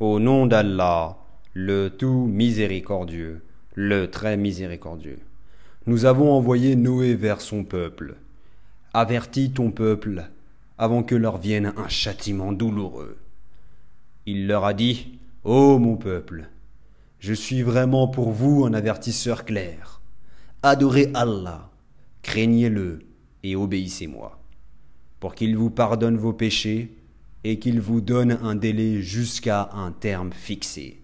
Au nom d'Allah, le tout miséricordieux, le très miséricordieux. Nous avons envoyé Noé vers son peuple. Avertis ton peuple avant que leur vienne un châtiment douloureux. Il leur a dit Ô mon peuple, je suis vraiment pour vous un avertisseur clair. Adorez Allah, craignez-le et obéissez-moi, pour qu'il vous pardonne vos péchés et qu'il vous donne un délai jusqu'à un terme fixé.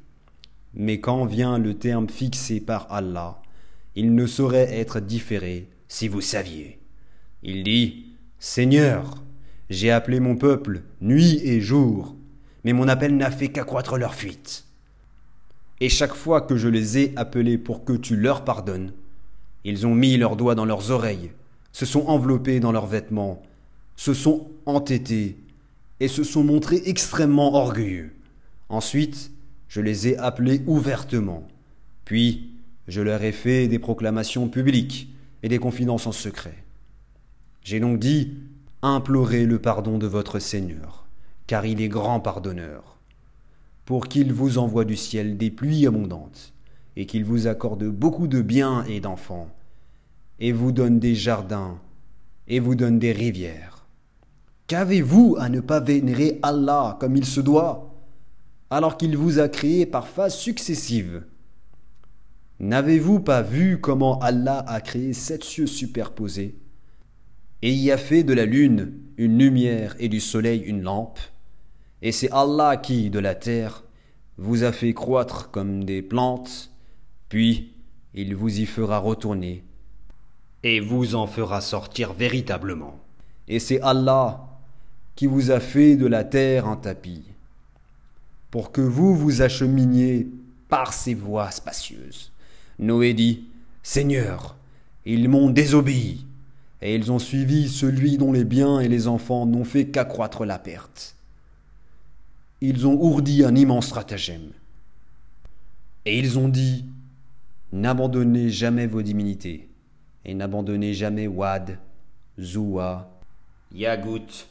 Mais quand vient le terme fixé par Allah, il ne saurait être différé si vous saviez. Il dit Seigneur, j'ai appelé mon peuple nuit et jour, mais mon appel n'a fait qu'accroître leur fuite. Et chaque fois que je les ai appelés pour que tu leur pardonnes, ils ont mis leurs doigts dans leurs oreilles, se sont enveloppés dans leurs vêtements, se sont entêtés et se sont montrés extrêmement orgueilleux. Ensuite, je les ai appelés ouvertement. Puis, je leur ai fait des proclamations publiques et des confidences en secret. J'ai donc dit, implorez le pardon de votre Seigneur, car il est grand pardonneur, pour qu'il vous envoie du ciel des pluies abondantes, et qu'il vous accorde beaucoup de biens et d'enfants, et vous donne des jardins, et vous donne des rivières. Qu'avez-vous à ne pas vénérer Allah comme il se doit, alors qu'il vous a créé par phases successives? N'avez-vous pas vu comment Allah a créé sept cieux superposés? Et y a fait de la lune une lumière et du soleil une lampe. Et c'est Allah qui, de la terre, vous a fait croître comme des plantes, puis il vous y fera retourner et vous en fera sortir véritablement. Et c'est Allah qui vous a fait de la terre un tapis, pour que vous vous acheminiez par ces voies spacieuses. Noé dit, Seigneur, ils m'ont désobéi, et ils ont suivi celui dont les biens et les enfants n'ont fait qu'accroître la perte. Ils ont ourdi un immense stratagème. Et ils ont dit, N'abandonnez jamais vos divinités, et n'abandonnez jamais Wad, Zoua, Yagout,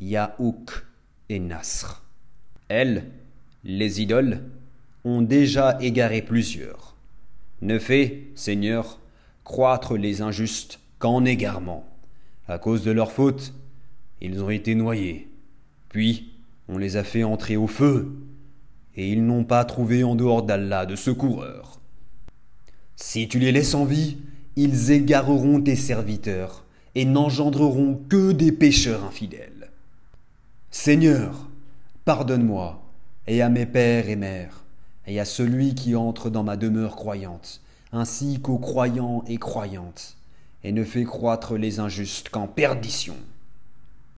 Yaouk et Nasr. Elles, les idoles, ont déjà égaré plusieurs. Ne fais, Seigneur, croître les injustes qu'en égarement. À cause de leur faute, ils ont été noyés. Puis, on les a fait entrer au feu, et ils n'ont pas trouvé en dehors d'Allah de secoureur. Si tu les laisses en vie, ils égareront tes serviteurs, et n'engendreront que des pécheurs infidèles. Seigneur, pardonne-moi, et à mes pères et mères, et à celui qui entre dans ma demeure croyante, ainsi qu'aux croyants et croyantes, et ne fais croître les injustes qu'en perdition.